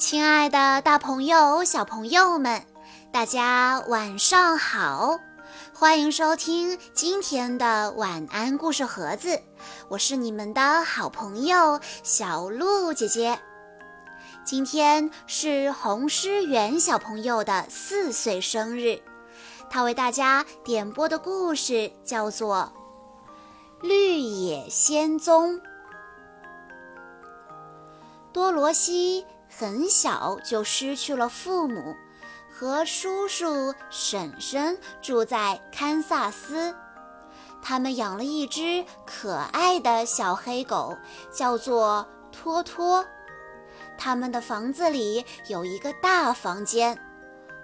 亲爱的，大朋友、小朋友们，大家晚上好！欢迎收听今天的晚安故事盒子，我是你们的好朋友小鹿姐姐。今天是红诗源小朋友的四岁生日，他为大家点播的故事叫做《绿野仙踪》。多罗西。很小就失去了父母，和叔叔婶婶住在堪萨斯。他们养了一只可爱的小黑狗，叫做托托。他们的房子里有一个大房间，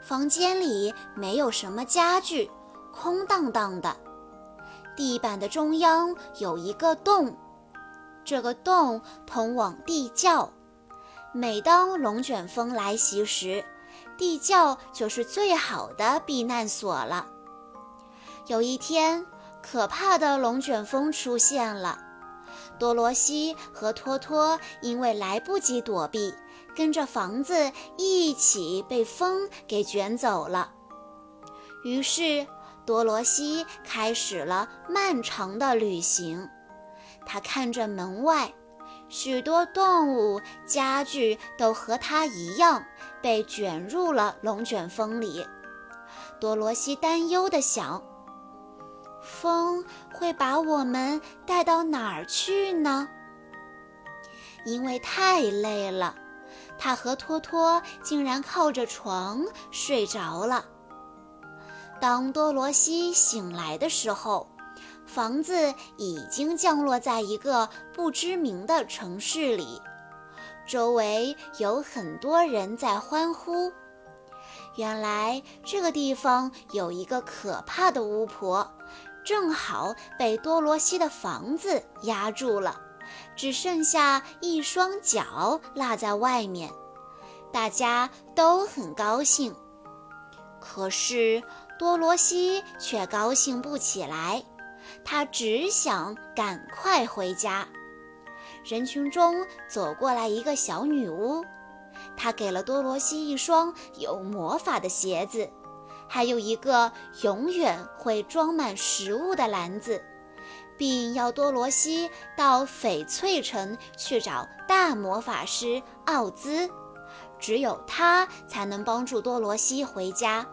房间里没有什么家具，空荡荡的。地板的中央有一个洞，这个洞通往地窖。每当龙卷风来袭时，地窖就是最好的避难所了。有一天，可怕的龙卷风出现了，多罗西和托托因为来不及躲避，跟着房子一起被风给卷走了。于是，多罗西开始了漫长的旅行。他看着门外。许多动物、家具都和它一样被卷入了龙卷风里。多罗西担忧地想：“风会把我们带到哪儿去呢？”因为太累了，他和托托竟然靠着床睡着了。当多罗西醒来的时候，房子已经降落在一个不知名的城市里，周围有很多人在欢呼。原来这个地方有一个可怕的巫婆，正好被多罗西的房子压住了，只剩下一双脚落在外面。大家都很高兴，可是多罗西却高兴不起来。他只想赶快回家。人群中走过来一个小女巫，她给了多罗西一双有魔法的鞋子，还有一个永远会装满食物的篮子，并要多罗西到翡翠城去找大魔法师奥兹，只有他才能帮助多罗西回家。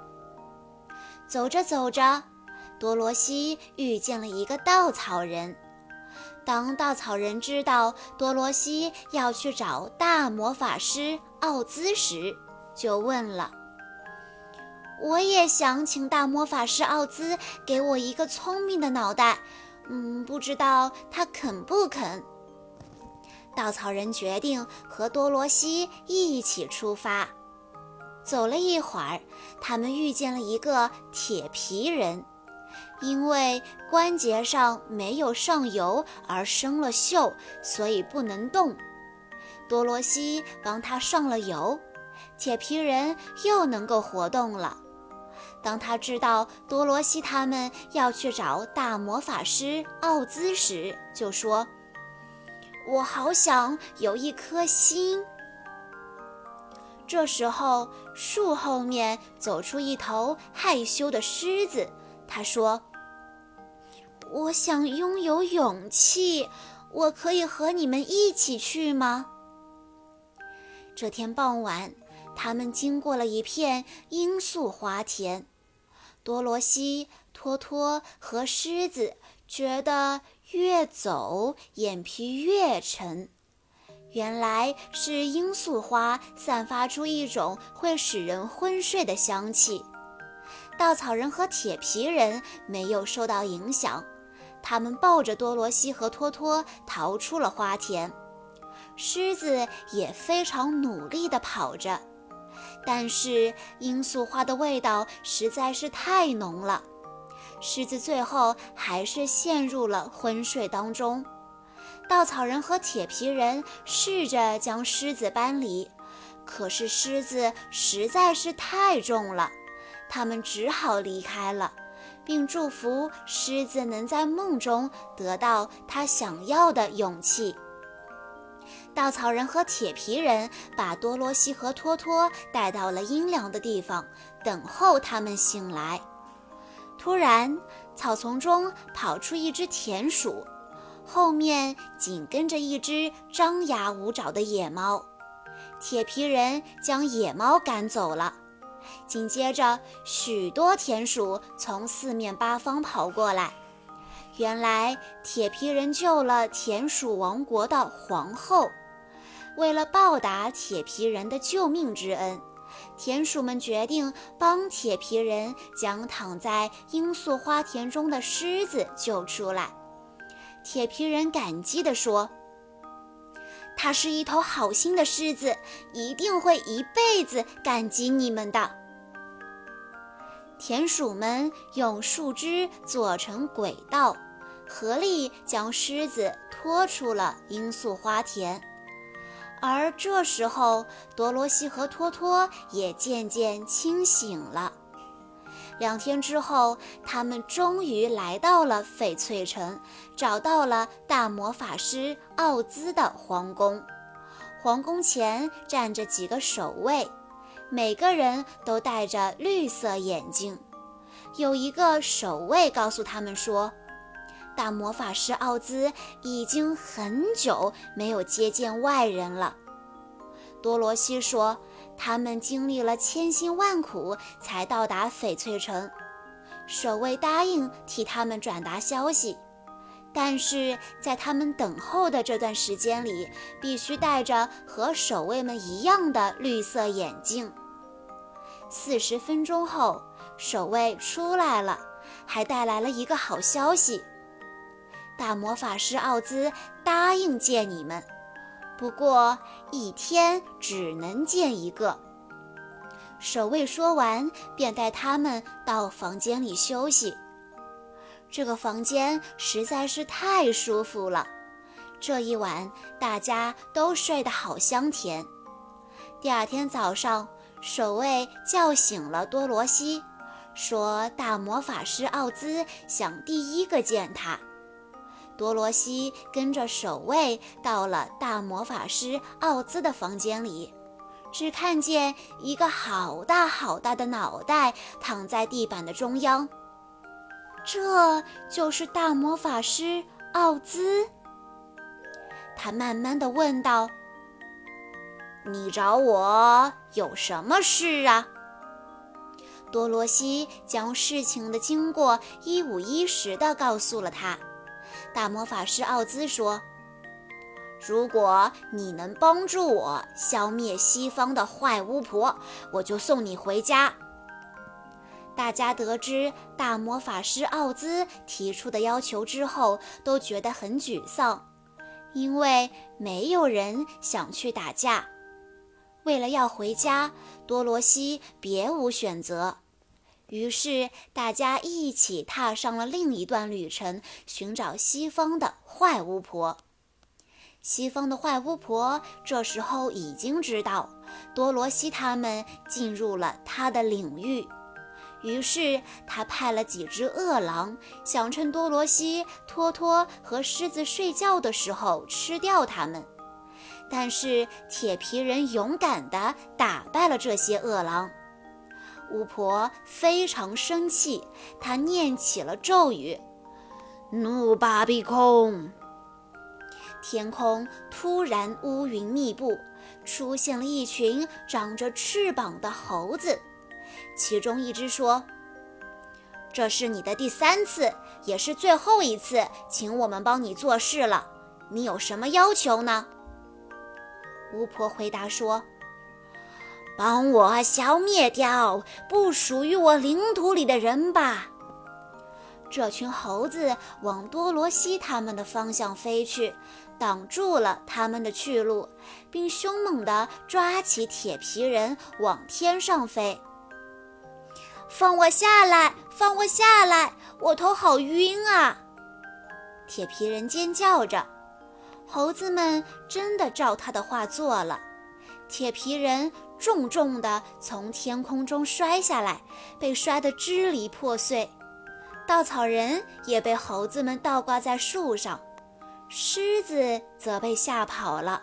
走着走着。多罗西遇见了一个稻草人。当稻草人知道多罗西要去找大魔法师奥兹时，就问了：“我也想请大魔法师奥兹给我一个聪明的脑袋，嗯，不知道他肯不肯？”稻草人决定和多罗西一起出发。走了一会儿，他们遇见了一个铁皮人。因为关节上没有上油而生了锈，所以不能动。多罗西帮他上了油，铁皮人又能够活动了。当他知道多罗西他们要去找大魔法师奥兹时，就说：“我好想有一颗心。”这时候，树后面走出一头害羞的狮子。他说：“我想拥有勇气，我可以和你们一起去吗？”这天傍晚，他们经过了一片罂粟花田。多罗西、托托和狮子觉得越走眼皮越沉，原来是罂粟花散发出一种会使人昏睡的香气。稻草人和铁皮人没有受到影响，他们抱着多罗西和托托逃出了花田。狮子也非常努力地跑着，但是罂粟花的味道实在是太浓了，狮子最后还是陷入了昏睡当中。稻草人和铁皮人试着将狮子搬离，可是狮子实在是太重了。他们只好离开了，并祝福狮子能在梦中得到他想要的勇气。稻草人和铁皮人把多罗西和托托带到了阴凉的地方，等候他们醒来。突然，草丛中跑出一只田鼠，后面紧跟着一只张牙舞爪的野猫。铁皮人将野猫赶走了，紧接着许多田鼠从四面八方跑过来。原来，铁皮人救了田鼠王国的皇后。为了报答铁皮人的救命之恩，田鼠们决定帮铁皮人将躺在罂粟花田中的狮子救出来。铁皮人感激地说：“它是一头好心的狮子，一定会一辈子感激你们的。”田鼠们用树枝做成轨道，合力将狮子拖出了罂粟花田。而这时候，多罗西和托托也渐渐清醒了。两天之后，他们终于来到了翡翠城，找到了大魔法师奥兹的皇宫。皇宫前站着几个守卫，每个人都戴着绿色眼镜。有一个守卫告诉他们说。大魔法师奥兹已经很久没有接见外人了。多罗西说：“他们经历了千辛万苦才到达翡翠城，守卫答应替他们转达消息，但是在他们等候的这段时间里，必须戴着和守卫们一样的绿色眼镜。”四十分钟后，守卫出来了，还带来了一个好消息。大魔法师奥兹答应见你们，不过一天只能见一个。守卫说完，便带他们到房间里休息。这个房间实在是太舒服了，这一晚大家都睡得好香甜。第二天早上，守卫叫醒了多罗西，说大魔法师奥兹想第一个见他。多罗西跟着守卫到了大魔法师奥兹的房间里，只看见一个好大好大的脑袋躺在地板的中央。这就是大魔法师奥兹。他慢慢的问道：“你找我有什么事啊？”多罗西将事情的经过一五一十的告诉了他。大魔法师奥兹说：“如果你能帮助我消灭西方的坏巫婆，我就送你回家。”大家得知大魔法师奥兹提出的要求之后，都觉得很沮丧，因为没有人想去打架。为了要回家，多罗西别无选择。于是，大家一起踏上了另一段旅程，寻找西方的坏巫婆。西方的坏巫婆这时候已经知道多罗西他们进入了他的领域，于是他派了几只恶狼，想趁多罗西、托托和狮子睡觉的时候吃掉他们。但是铁皮人勇敢地打败了这些恶狼。巫婆非常生气，她念起了咒语：“怒巴比空。”天空突然乌云密布，出现了一群长着翅膀的猴子。其中一只说：“这是你的第三次，也是最后一次，请我们帮你做事了。你有什么要求呢？”巫婆回答说。帮我消灭掉不属于我领土里的人吧！这群猴子往多罗西他们的方向飞去，挡住了他们的去路，并凶猛地抓起铁皮人往天上飞。放我下来！放我下来！我头好晕啊！铁皮人尖叫着。猴子们真的照他的话做了。铁皮人。重重地从天空中摔下来，被摔得支离破碎。稻草人也被猴子们倒挂在树上，狮子则被吓跑了。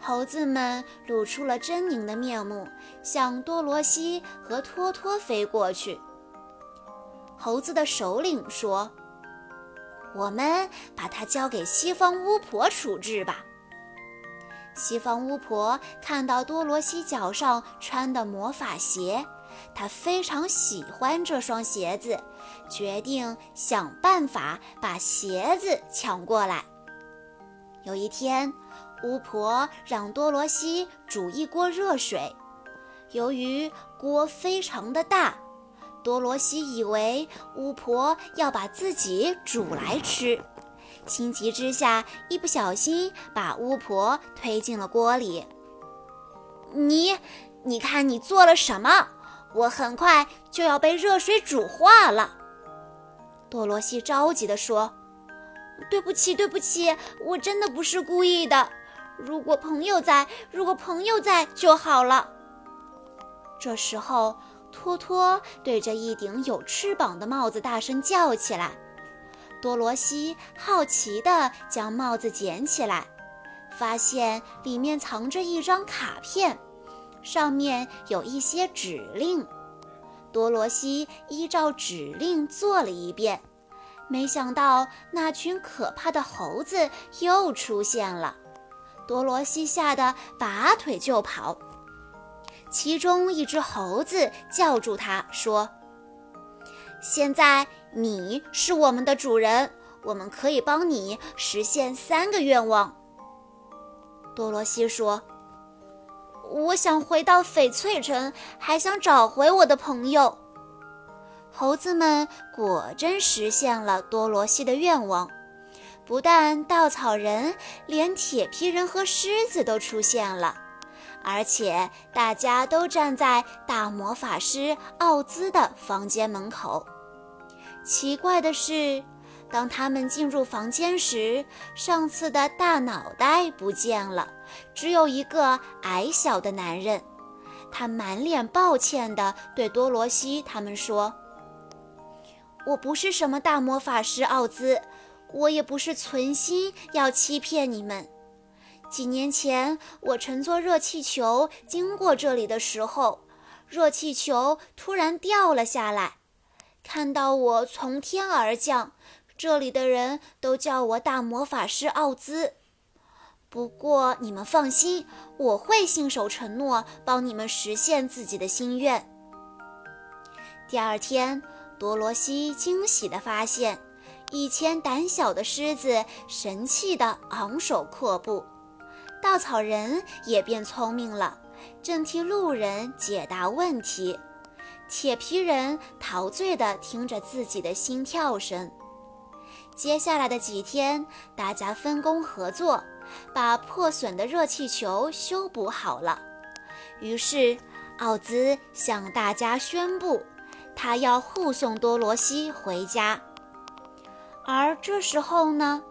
猴子们露出了狰狞的面目，向多罗西和托托飞过去。猴子的首领说：“我们把它交给西方巫婆处置吧。”西方巫婆看到多罗西脚上穿的魔法鞋，她非常喜欢这双鞋子，决定想办法把鞋子抢过来。有一天。巫婆让多罗西煮一锅热水，由于锅非常的大，多罗西以为巫婆要把自己煮来吃，心急之下一不小心把巫婆推进了锅里。你，你看你做了什么？我很快就要被热水煮化了。多罗西着急地说：“对不起，对不起，我真的不是故意的。”如果朋友在，如果朋友在就好了。这时候，托托对着一顶有翅膀的帽子大声叫起来。多罗西好奇地将帽子捡起来，发现里面藏着一张卡片，上面有一些指令。多罗西依照指令做了一遍，没想到那群可怕的猴子又出现了。多罗西吓得拔腿就跑，其中一只猴子叫住他说：“现在你是我们的主人，我们可以帮你实现三个愿望。”多罗西说：“我想回到翡翠城，还想找回我的朋友。”猴子们果真实现了多罗西的愿望。不但稻草人，连铁皮人和狮子都出现了，而且大家都站在大魔法师奥兹的房间门口。奇怪的是，当他们进入房间时，上次的大脑袋不见了，只有一个矮小的男人。他满脸抱歉地对多罗西他们说：“我不是什么大魔法师奥兹。”我也不是存心要欺骗你们。几年前，我乘坐热气球经过这里的时候，热气球突然掉了下来。看到我从天而降，这里的人都叫我大魔法师奥兹。不过你们放心，我会信守承诺，帮你们实现自己的心愿。第二天，多罗西惊喜地发现。以前胆小的狮子神气地昂首阔步，稻草人也变聪明了，正替路人解答问题。铁皮人陶醉地听着自己的心跳声。接下来的几天，大家分工合作，把破损的热气球修补好了。于是，奥兹向大家宣布，他要护送多罗西回家。而这时候呢，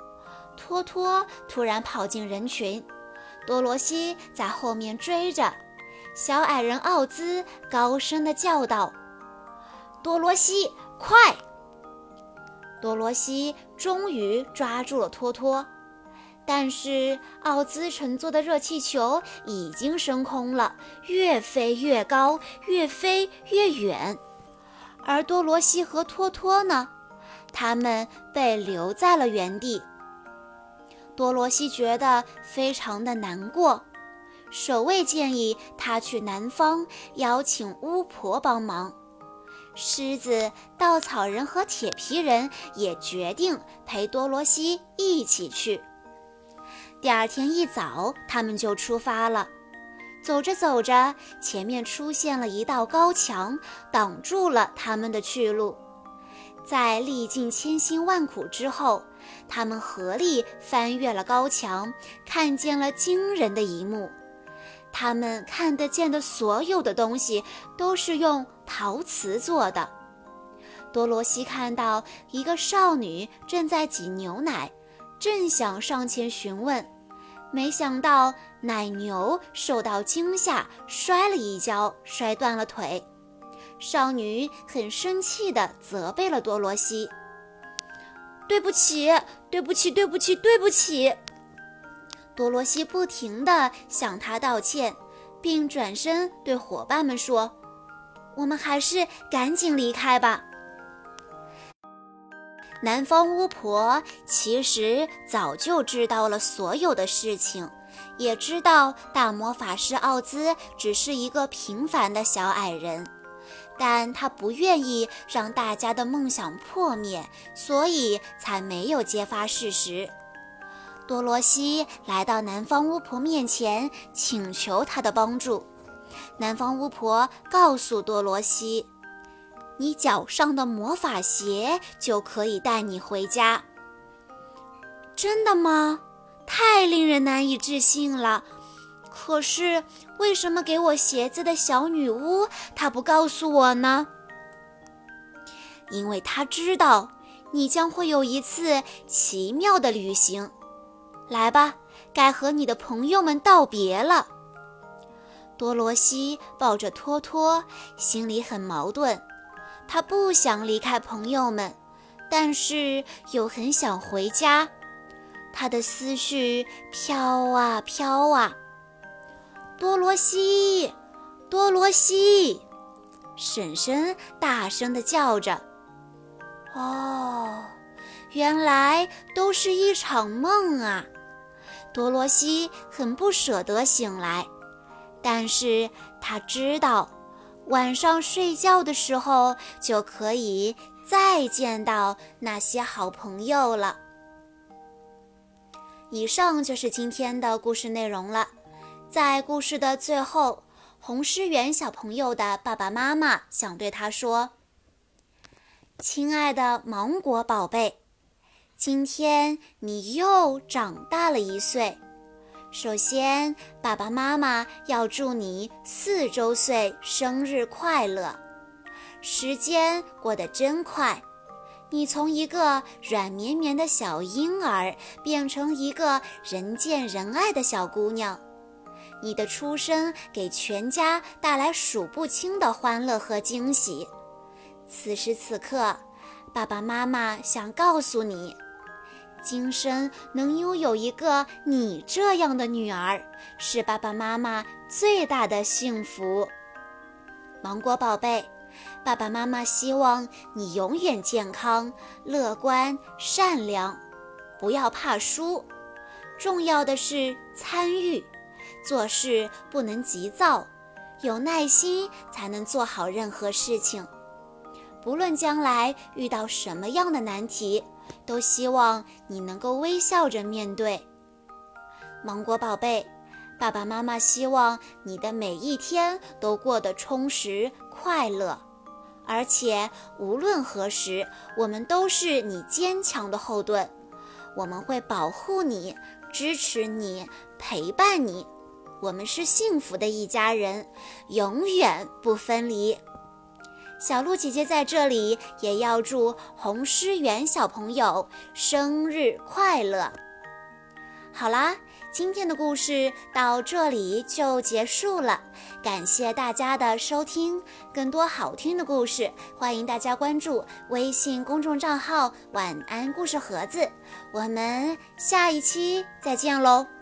托托突然跑进人群，多罗西在后面追着。小矮人奥兹高声地叫道：“多罗西，快！”多罗西终于抓住了托托，但是奥兹乘坐的热气球已经升空了，越飞越高，越飞越远。而多罗西和托托呢？他们被留在了原地。多罗西觉得非常的难过。守卫建议他去南方邀请巫婆帮忙。狮子、稻草人和铁皮人也决定陪多罗西一起去。第二天一早，他们就出发了。走着走着，前面出现了一道高墙，挡住了他们的去路。在历尽千辛万苦之后，他们合力翻越了高墙，看见了惊人的一幕。他们看得见的所有的东西都是用陶瓷做的。多罗西看到一个少女正在挤牛奶，正想上前询问，没想到奶牛受到惊吓，摔了一跤，摔断了腿。少女很生气地责备了多罗西：“对不起，对不起，对不起，对不起。”多罗西不停地向他道歉，并转身对伙伴们说：“我们还是赶紧离开吧。”南方巫婆其实早就知道了所有的事情，也知道大魔法师奥兹只是一个平凡的小矮人，但她不愿意让大家的梦想破灭，所以才没有揭发事实。多罗西来到南方巫婆面前，请求她的帮助。南方巫婆告诉多罗西。你脚上的魔法鞋就可以带你回家。真的吗？太令人难以置信了。可是为什么给我鞋子的小女巫她不告诉我呢？因为她知道你将会有一次奇妙的旅行。来吧，该和你的朋友们道别了。多罗西抱着托托，心里很矛盾。他不想离开朋友们，但是又很想回家。他的思绪飘啊飘啊。多罗西，多罗西，婶婶大声地叫着。哦，原来都是一场梦啊！多罗西很不舍得醒来，但是他知道。晚上睡觉的时候，就可以再见到那些好朋友了。以上就是今天的故事内容了。在故事的最后，红诗媛小朋友的爸爸妈妈想对他说：“亲爱的芒果宝贝，今天你又长大了一岁。”首先，爸爸妈妈要祝你四周岁生日快乐！时间过得真快，你从一个软绵绵的小婴儿变成一个人见人爱的小姑娘。你的出生给全家带来数不清的欢乐和惊喜。此时此刻，爸爸妈妈想告诉你。今生能拥有一个你这样的女儿，是爸爸妈妈最大的幸福。芒果宝贝，爸爸妈妈希望你永远健康、乐观、善良，不要怕输。重要的是参与，做事不能急躁，有耐心才能做好任何事情。不论将来遇到什么样的难题。都希望你能够微笑着面对，芒果宝贝。爸爸妈妈希望你的每一天都过得充实快乐，而且无论何时，我们都是你坚强的后盾。我们会保护你，支持你，陪伴你。我们是幸福的一家人，永远不分离。小鹿姐姐在这里也要祝红诗园小朋友生日快乐。好啦，今天的故事到这里就结束了，感谢大家的收听。更多好听的故事，欢迎大家关注微信公众账号“晚安故事盒子”。我们下一期再见喽！